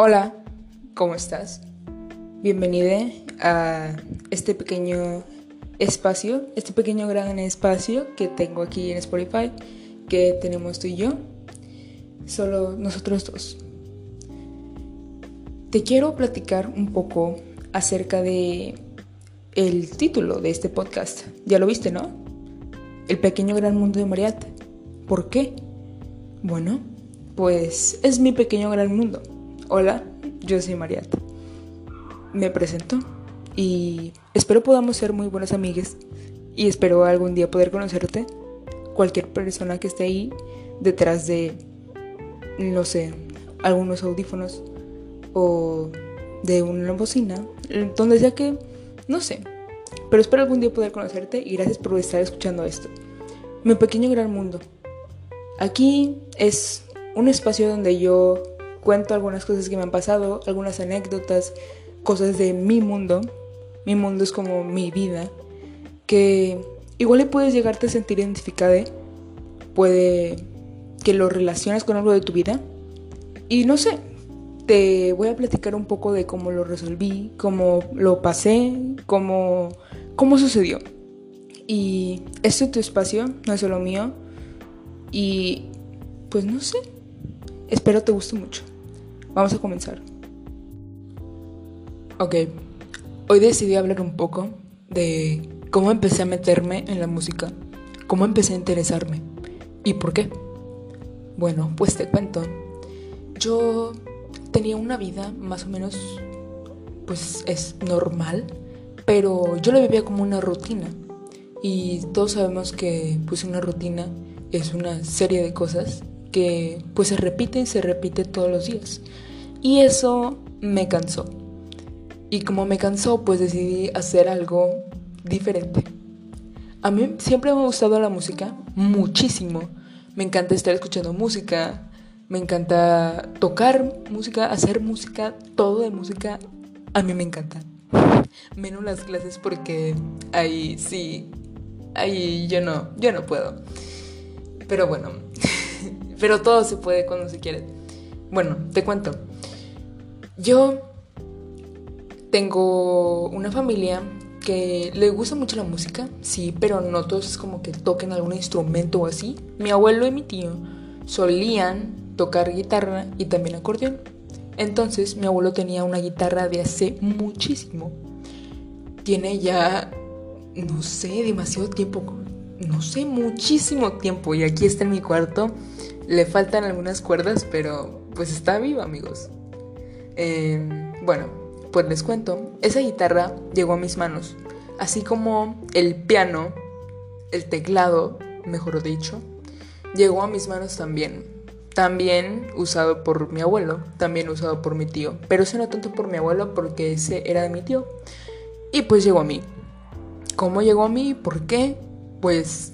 Hola, ¿cómo estás? Bienvenida a este pequeño espacio, este pequeño gran espacio que tengo aquí en Spotify, que tenemos tú y yo, solo nosotros dos. Te quiero platicar un poco acerca de el título de este podcast. Ya lo viste, ¿no? El pequeño gran mundo de Mariette. ¿Por qué? Bueno, pues es mi pequeño gran mundo. Hola, yo soy Mariette. Me presento y espero podamos ser muy buenas amigas y espero algún día poder conocerte. Cualquier persona que esté ahí detrás de, no sé, algunos audífonos o de una bocina, donde sea que, no sé. Pero espero algún día poder conocerte y gracias por estar escuchando esto. Mi pequeño gran mundo. Aquí es un espacio donde yo cuento algunas cosas que me han pasado, algunas anécdotas, cosas de mi mundo. Mi mundo es como mi vida, que igual le puedes llegarte a sentir identificada, puede que lo relaciones con algo de tu vida. Y no sé, te voy a platicar un poco de cómo lo resolví, cómo lo pasé, cómo, cómo sucedió. Y este es tu espacio, no es solo mío. Y pues no sé, espero te guste mucho. Vamos a comenzar. Ok, hoy decidí hablar un poco de cómo empecé a meterme en la música, cómo empecé a interesarme y por qué. Bueno, pues te cuento. Yo tenía una vida más o menos, pues es normal, pero yo la vivía como una rutina. Y todos sabemos que pues una rutina es una serie de cosas que pues se repite y se repite todos los días. Y eso me cansó. Y como me cansó, pues decidí hacer algo diferente. A mí siempre me ha gustado la música, muchísimo. Me encanta estar escuchando música, me encanta tocar música, hacer música, todo de música. A mí me encanta. Menos las clases porque ahí sí, ahí yo no, yo no puedo. Pero bueno, pero todo se puede cuando se quiere. Bueno, te cuento. Yo tengo una familia que le gusta mucho la música, sí, pero no todos es como que toquen algún instrumento o así. Mi abuelo y mi tío solían tocar guitarra y también acordeón. Entonces mi abuelo tenía una guitarra de hace muchísimo. Tiene ya, no sé, demasiado tiempo. No sé, muchísimo tiempo. Y aquí está en mi cuarto le faltan algunas cuerdas, pero pues está vivo, amigos. Em, bueno, pues les cuento. Esa guitarra llegó a mis manos. Así como el piano, el teclado, mejor dicho, llegó a mis manos también. También usado por mi abuelo, también usado por mi tío. Pero ese no tanto por mi abuelo porque ese era de mi tío. Y pues llegó a mí. ¿Cómo llegó a mí? ¿Por qué? Pues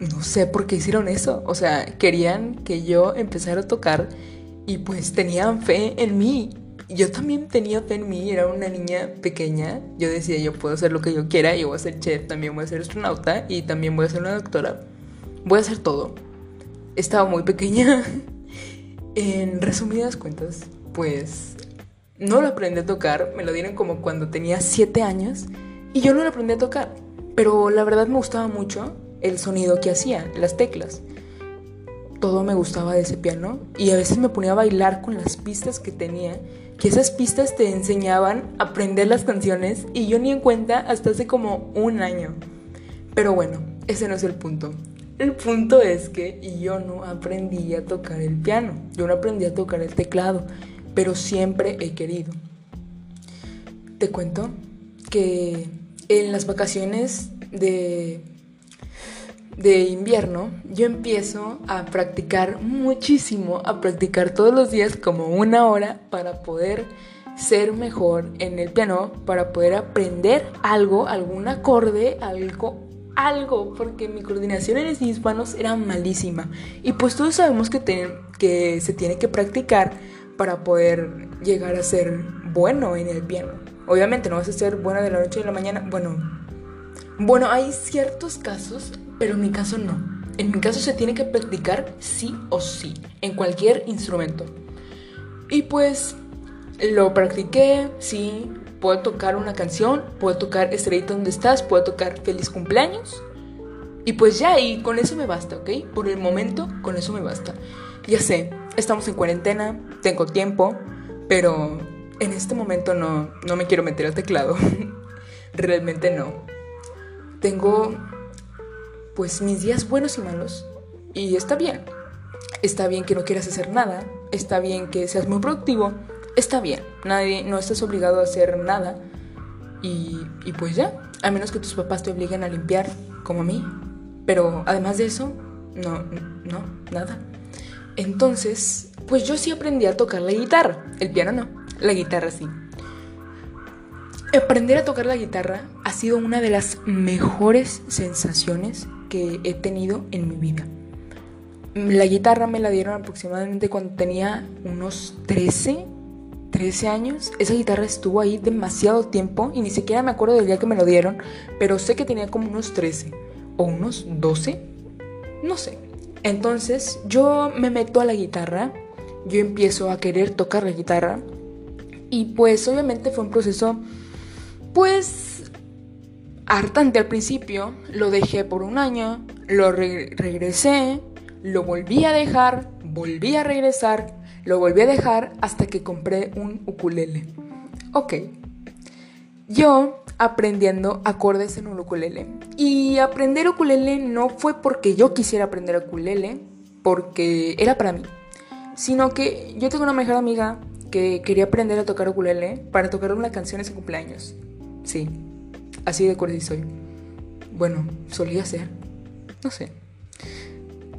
no sé por qué hicieron eso. O sea, querían que yo empezara a tocar y pues tenían fe en mí. Yo también tenía fe en mí, era una niña pequeña. Yo decía, yo puedo hacer lo que yo quiera, yo voy a ser chef, también voy a ser astronauta y también voy a ser una doctora. Voy a hacer todo. Estaba muy pequeña. en resumidas cuentas, pues no lo aprendí a tocar, me lo dieron como cuando tenía 7 años y yo no lo aprendí a tocar. Pero la verdad me gustaba mucho el sonido que hacía, las teclas. Todo me gustaba de ese piano y a veces me ponía a bailar con las pistas que tenía, que esas pistas te enseñaban a aprender las canciones y yo ni en cuenta hasta hace como un año. Pero bueno, ese no es el punto. El punto es que yo no aprendí a tocar el piano, yo no aprendí a tocar el teclado, pero siempre he querido. Te cuento que en las vacaciones de de invierno, yo empiezo a practicar muchísimo, a practicar todos los días como una hora para poder ser mejor en el piano, para poder aprender algo, algún acorde, algo, algo, porque mi coordinación en mis manos era malísima. Y pues todos sabemos que, que se tiene que practicar para poder llegar a ser bueno en el piano. Obviamente no vas a ser bueno de la noche a la mañana, bueno, bueno, hay ciertos casos pero en mi caso no. En mi caso se tiene que practicar sí o sí, en cualquier instrumento. Y pues Lo practiqué, sí. Puedo tocar una canción, puedo tocar Estrellita donde estás, puedo tocar Feliz cumpleaños. Y pues ya, y con eso me basta, ¿ok? Por el momento, con eso me basta. Ya sé, estamos en cuarentena, tengo tiempo, pero en este momento no, no me quiero meter al teclado. Realmente no. Tengo, pues, mis días buenos y malos. Y está bien. Está bien que no quieras hacer nada. Está bien que seas muy productivo está bien, nadie, no estás obligado a hacer nada. Y, y pues ya, a menos que tus papás te obliguen a limpiar, como a mí. Pero además de eso, no, no, nada. Entonces, pues yo sí aprendí a tocar la guitarra. El piano no, la guitarra sí. Aprender a tocar la guitarra ha sido una de las mejores sensaciones he tenido en mi vida. La guitarra me la dieron aproximadamente cuando tenía unos 13, 13 años. Esa guitarra estuvo ahí demasiado tiempo y ni siquiera me acuerdo del día que me lo dieron, pero sé que tenía como unos 13 o unos 12, no sé. Entonces yo me meto a la guitarra, yo empiezo a querer tocar la guitarra y pues obviamente fue un proceso pues hartante al principio, lo dejé por un año, lo regresé, lo volví a dejar, volví a regresar lo volví a dejar hasta que compré un ukulele. Ok. Yo aprendiendo acordes en un ukulele. Y aprender ukulele no fue porque yo quisiera aprender ukulele, porque era para mí. Sino que yo tengo una mejor amiga que quería aprender a tocar ukulele para tocar una canción en su cumpleaños. Sí, así de cursi soy. Bueno, solía ser. No sé.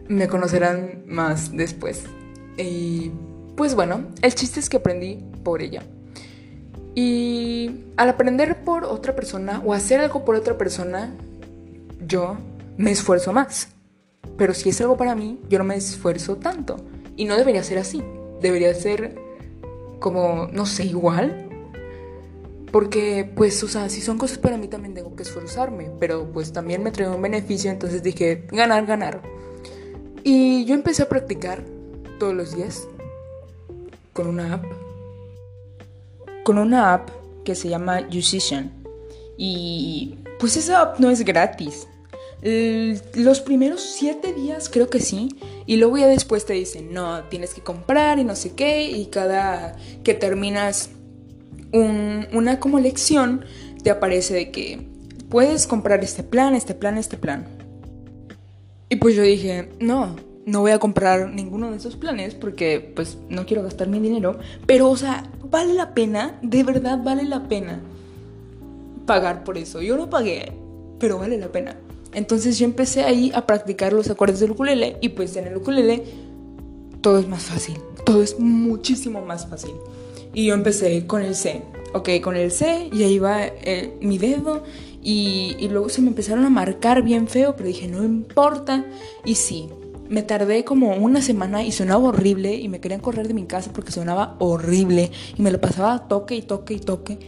Me conocerán más después. Y pues bueno, el chiste es que aprendí por ella. Y al aprender por otra persona o hacer algo por otra persona, yo me esfuerzo más. Pero si es algo para mí, yo no me esfuerzo tanto. Y no debería ser así. Debería ser como, no sé, igual. Porque, pues, o sea, si son cosas para mí también tengo que esforzarme. Pero pues también me trae un beneficio, entonces dije, ganar, ganar. Y yo empecé a practicar todos los días con una app. Con una app que se llama Musician. Y pues esa app no es gratis. los primeros siete días creo que sí. Y luego ya después te dicen, no, tienes que comprar y no sé qué. Y cada que terminas una como lección, te aparece de que puedes comprar este plan, este plan, este plan. Y pues yo dije, no, no voy a comprar ninguno de esos planes porque pues no quiero gastar mi dinero. Pero, o sea, vale la pena, de verdad vale la pena pagar por eso. Yo no pagué, pero vale la pena. Entonces yo empecé ahí a practicar los acordes del ukulele y pues en el ukulele todo es más fácil, todo es muchísimo más fácil. Y yo empecé con el C, ok, con el C y ahí va mi dedo y, luego se me empezaron a marcar bien feo, pero dije no importa y sí, me tardé como una semana y sonaba horrible y me querían correr de mi casa porque sonaba horrible y me lo pasaba toque y toque y toque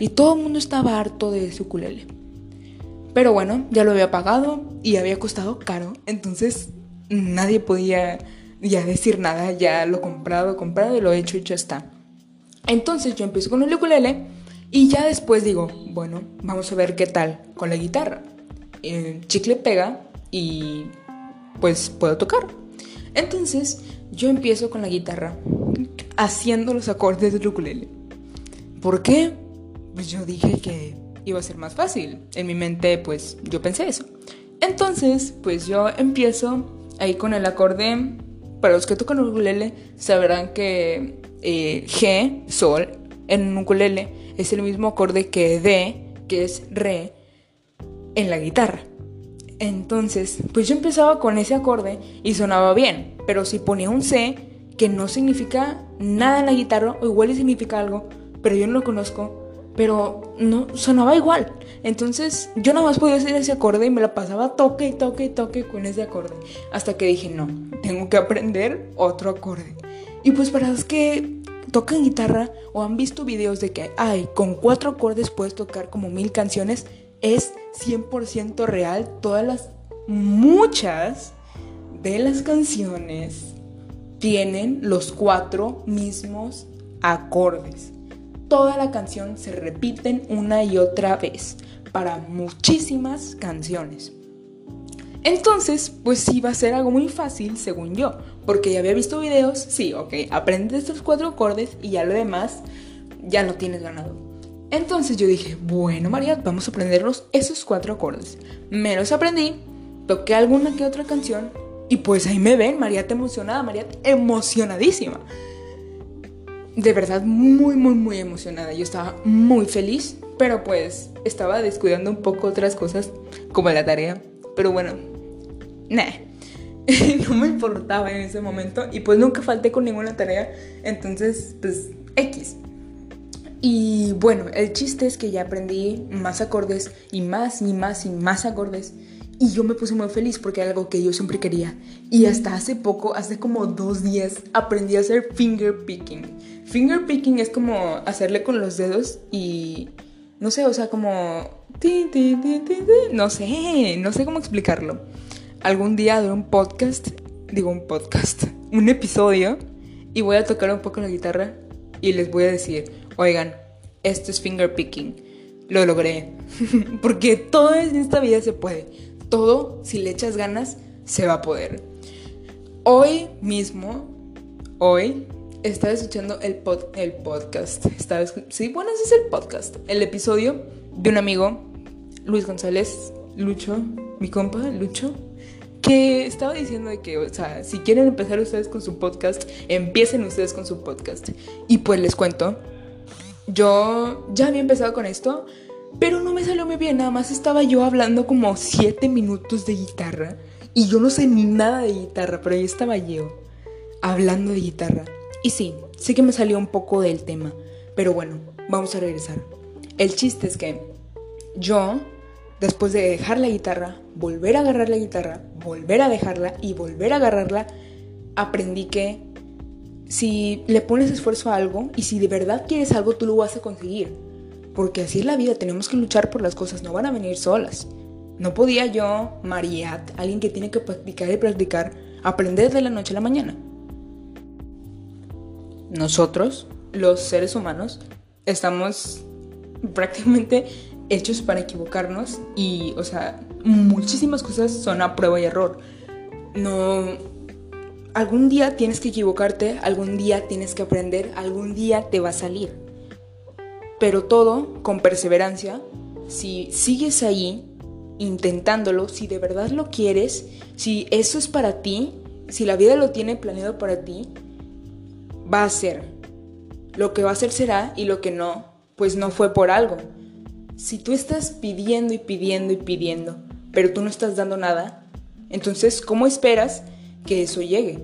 y todo el mundo estaba harto de ese ukulele. Pero bueno, ya lo había pagado y había costado caro, entonces nadie podía ya decir nada, ya lo comprado, comprado y lo he hecho y ya está. Entonces yo empiezo con el ukulele y ya después digo, bueno, vamos a ver qué tal con la guitarra. Chicle pega y pues puedo tocar. Entonces yo empiezo con la guitarra haciendo los acordes del ukulele. ¿Por qué? Pues yo dije que iba a ser más fácil. En mi mente pues yo pensé eso. Entonces pues yo empiezo ahí con el acorde. Para los que tocan ukulele sabrán que eh, G, Sol, en un ukulele es el mismo acorde que D, que es Re, en la guitarra. Entonces, pues yo empezaba con ese acorde y sonaba bien, pero si ponía un C, que no significa nada en la guitarra, o igual significa algo, pero yo no lo conozco, pero no sonaba igual. Entonces, yo nada más podía hacer ese acorde y me la pasaba toque y toque y toque con ese acorde, hasta que dije, no, tengo que aprender otro acorde. Y pues para los que tocan guitarra o han visto videos de que, ay, con cuatro acordes puedes tocar como mil canciones, es 100% real. Todas las, muchas de las canciones tienen los cuatro mismos acordes. toda la canción se repiten una y otra vez para muchísimas canciones. Entonces, pues iba a ser algo muy fácil, según yo, porque ya había visto videos, sí, ok, aprende estos cuatro acordes y ya lo demás ya lo tienes ganado. Entonces yo dije, bueno María, vamos a aprendernos esos cuatro acordes. Me los aprendí, toqué alguna que otra canción y pues ahí me ven, María emocionada, María emocionadísima. De verdad, muy, muy, muy emocionada. Yo estaba muy feliz, pero pues estaba descuidando un poco otras cosas, como la tarea. Pero bueno, nah. no me importaba en ese momento y pues nunca falté con ninguna tarea. Entonces, pues, X. Y bueno, el chiste es que ya aprendí más acordes y más y más y más acordes. Y yo me puse muy feliz porque era algo que yo siempre quería. Y hasta hace poco, hace como dos días, aprendí a hacer finger picking. Finger picking es como hacerle con los dedos y... No sé, o sea, como... No sé, no sé cómo explicarlo. Algún día haré un podcast, digo un podcast, un episodio, y voy a tocar un poco la guitarra y les voy a decir, oigan, esto es finger picking. Lo logré. Porque todo en esta vida se puede. Todo, si le echas ganas, se va a poder. Hoy mismo, hoy, estaba escuchando el, el podcast. Estaba, sí, bueno, ese es el podcast. El episodio de un amigo, Luis González, Lucho, mi compa, Lucho, que estaba diciendo de que, o sea, si quieren empezar ustedes con su podcast, empiecen ustedes con su podcast. Y pues les cuento, yo ya había empezado con esto, pero no me salió muy bien, nada más estaba yo hablando como 7 minutos de guitarra. Y yo no sé ni nada de guitarra, pero ahí estaba yo hablando de guitarra. Y sí, sí que me salió un poco del tema. Pero bueno, vamos a regresar. El chiste es que yo, después de dejar la guitarra, volver a agarrar la guitarra, volver a dejarla y volver a agarrarla, aprendí que si le pones esfuerzo a algo y si de verdad quieres algo, tú lo vas a conseguir. Porque así es la vida, tenemos que luchar por las cosas, no van a venir solas. No podía yo, Mariat, alguien que tiene que practicar y practicar, aprender de la noche a la mañana. Nosotros, los seres humanos, estamos prácticamente hechos para equivocarnos y, o sea, muchísimas cosas son a prueba y error. No... Algún día tienes que equivocarte, algún día tienes que aprender, algún día te va a salir. Pero todo con perseverancia, si sigues ahí intentándolo, si de verdad lo quieres, si eso es para ti, si la vida lo tiene planeado para ti, va a ser. Lo que va a ser será y lo que no, pues no fue por algo. Si tú estás pidiendo y pidiendo y pidiendo, pero tú no estás dando nada, entonces, ¿cómo esperas que eso llegue?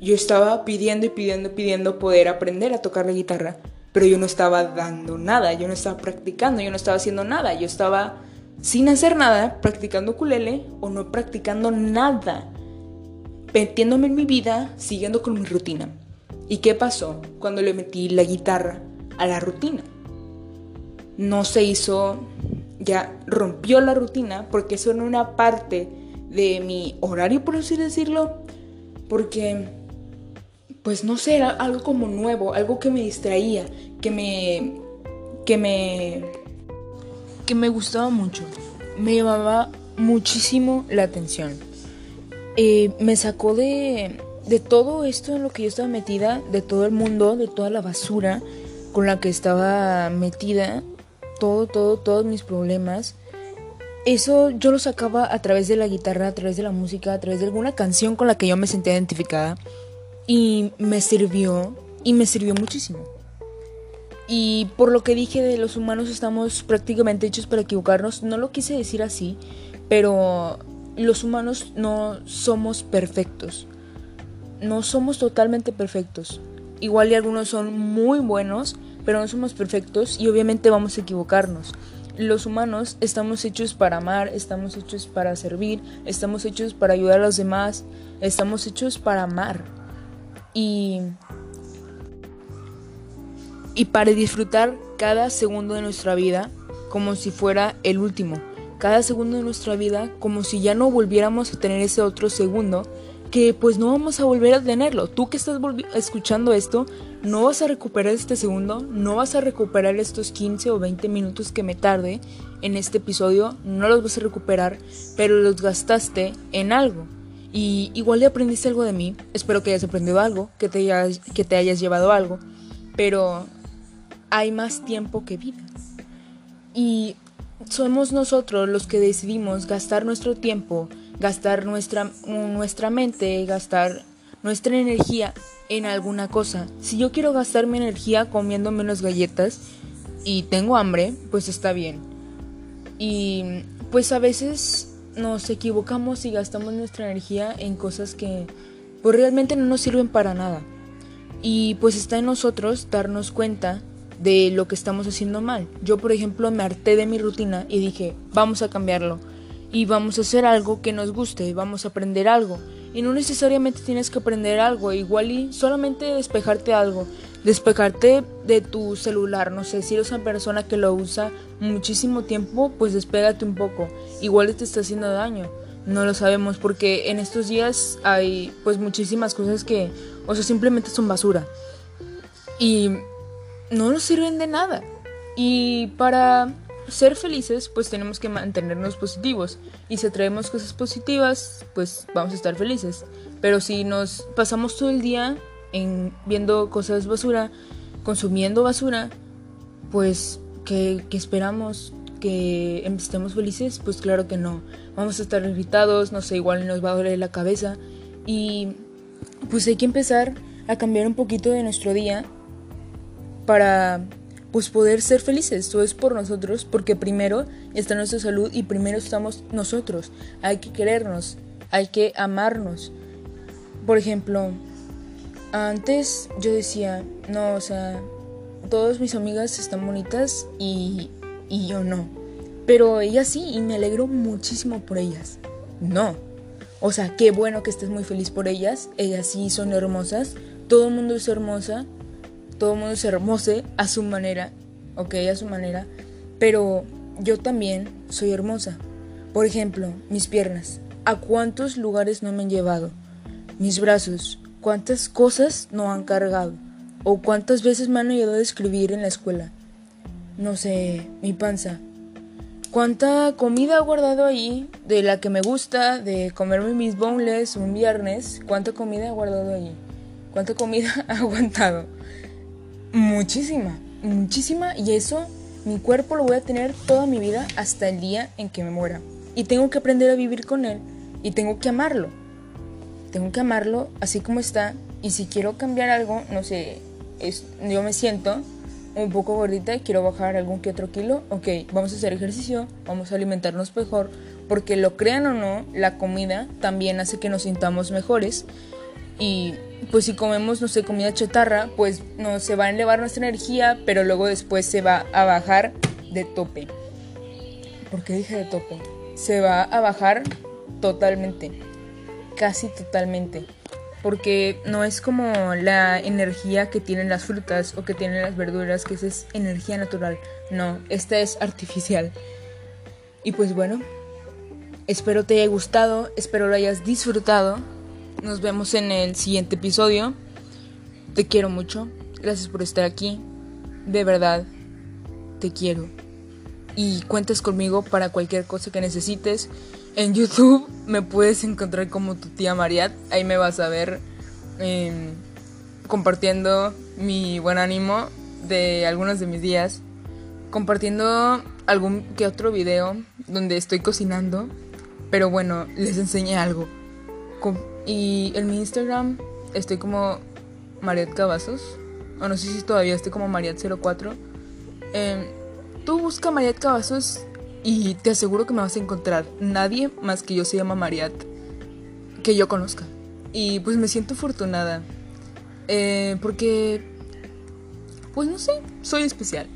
Yo estaba pidiendo y pidiendo y pidiendo poder aprender a tocar la guitarra, pero yo no estaba dando nada, yo no estaba practicando, yo no estaba haciendo nada, yo estaba sin hacer nada, practicando culele o no practicando nada, metiéndome en mi vida, siguiendo con mi rutina. ¿Y qué pasó cuando le metí la guitarra a la rutina? No se hizo, ya rompió la rutina porque era una parte de mi horario, por así decirlo, porque, pues no sé, era algo como nuevo, algo que me distraía, que me, que me, que me gustaba mucho, me llamaba muchísimo la atención. Eh, me sacó de, de todo esto en lo que yo estaba metida, de todo el mundo, de toda la basura con la que estaba metida, todo, todo, todos mis problemas. Eso yo lo sacaba a través de la guitarra, a través de la música, a través de alguna canción con la que yo me sentía identificada. Y me sirvió, y me sirvió muchísimo. Y por lo que dije de los humanos estamos prácticamente hechos para equivocarnos, no lo quise decir así, pero los humanos no somos perfectos no somos totalmente perfectos. Igual y algunos son muy buenos, pero no somos perfectos y obviamente vamos a equivocarnos. Los humanos estamos hechos para amar, estamos hechos para servir, estamos hechos para ayudar a los demás, estamos hechos para amar. Y y para disfrutar cada segundo de nuestra vida como si fuera el último. Cada segundo de nuestra vida como si ya no volviéramos a tener ese otro segundo que pues no vamos a volver a tenerlo. Tú que estás escuchando esto, no vas a recuperar este segundo, no vas a recuperar estos 15 o 20 minutos que me tarde en este episodio, no los vas a recuperar, pero los gastaste en algo. Y igual le aprendiste algo de mí, espero que hayas aprendido algo, que te hayas, que te hayas llevado algo, pero hay más tiempo que vida. Y somos nosotros los que decidimos gastar nuestro tiempo, gastar nuestra, nuestra mente, gastar nuestra energía en alguna cosa. Si yo quiero gastar mi energía comiendo menos galletas y tengo hambre, pues está bien. Y pues a veces nos equivocamos y gastamos nuestra energía en cosas que pues realmente no nos sirven para nada. Y pues está en nosotros darnos cuenta de lo que estamos haciendo mal. Yo, por ejemplo, me harté de mi rutina y dije, vamos a cambiarlo y vamos a hacer algo que nos guste, vamos a aprender algo. Y no necesariamente tienes que aprender algo, igual y solamente despejarte algo, despejarte de tu celular, no sé, si eres una persona que lo usa muchísimo tiempo, pues despégate un poco, igual te está haciendo daño. No lo sabemos porque en estos días hay pues muchísimas cosas que, o sea, simplemente son basura. Y no nos sirven de nada. Y para ser felices, pues tenemos que mantenernos positivos. Y si traemos cosas positivas, pues vamos a estar felices. Pero si nos pasamos todo el día en viendo cosas basura, consumiendo basura, pues ¿qué, esperamos? ¿Que estemos felices? Pues claro que no. Vamos a estar irritados, no sé, igual nos va a doler la cabeza. Y pues hay que empezar a cambiar un poquito de nuestro día para pues poder ser felices. Todo es por nosotros, porque primero está nuestra salud y primero estamos nosotros. Hay que querernos, hay que amarnos. Por ejemplo, antes yo decía, no, o sea, todas mis amigas están bonitas y, y yo no. Pero ellas sí, y me alegro muchísimo por ellas. No. O sea, qué bueno que estés muy feliz por ellas. Ellas sí son hermosas. Todo el mundo es hermosa todo el mundo es hermoso a su manera, ok, a su manera, pero yo también soy hermosa. Por ejemplo, mis piernas, ¿a cuántos lugares no me han llevado? Mis brazos, ¿cuántas cosas no han cargado? ¿O cuántas veces me han ayudado a escribir en la escuela? No sé, mi panza. ¿Cuánta comida he guardado ahí de la que me gusta, de comerme mis boneless un viernes? ¿Cuánta comida he guardado ahí? ¿Cuánta comida ha aguantado? Muchísima, muchísima y eso mi cuerpo lo voy a tener toda mi vida hasta el día en que me muera. Y tengo que aprender a vivir con él y tengo que amarlo. Tengo que amarlo así como está y si quiero cambiar algo, no sé, es, yo me siento un poco gordita y quiero bajar algún que otro kilo, ok, vamos a hacer ejercicio, vamos a alimentarnos mejor, porque lo crean o no, la comida también hace que nos sintamos mejores y pues si comemos, no sé, comida chatarra, pues no se va a elevar nuestra energía, pero luego después se va a bajar de tope. ¿Por qué dije de tope? Se va a bajar totalmente, casi totalmente. Porque no es como la energía que tienen las frutas o que tienen las verduras, que esa es energía natural. No, esta es artificial. Y pues bueno, espero te haya gustado, espero lo hayas disfrutado. Nos vemos en el siguiente episodio. Te quiero mucho. Gracias por estar aquí. De verdad, te quiero. Y cuentas conmigo para cualquier cosa que necesites. En YouTube me puedes encontrar como tu tía Mariat. Ahí me vas a ver em, compartiendo mi buen ánimo de algunos de mis días. Compartiendo algún que otro video donde estoy cocinando. Pero bueno, les enseñé algo. Y en mi Instagram estoy como Mariat Cavazos. O no sé si todavía estoy como Mariat04. Em, tú busca Mariat Cavazos y te aseguro que me vas a encontrar. Nadie más que yo se llama Mariat que yo conozca. Y pues me siento afortunada. Eh, porque, pues no sé, soy especial.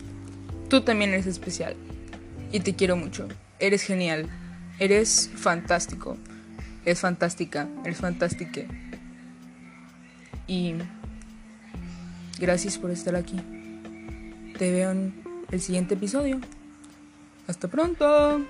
Tú también eres especial. Y te quiero mucho. Eres genial. Eres fantástico. Es fantástica, es fantástica. Y gracias por estar aquí. Te veo en el siguiente episodio. Hasta pronto.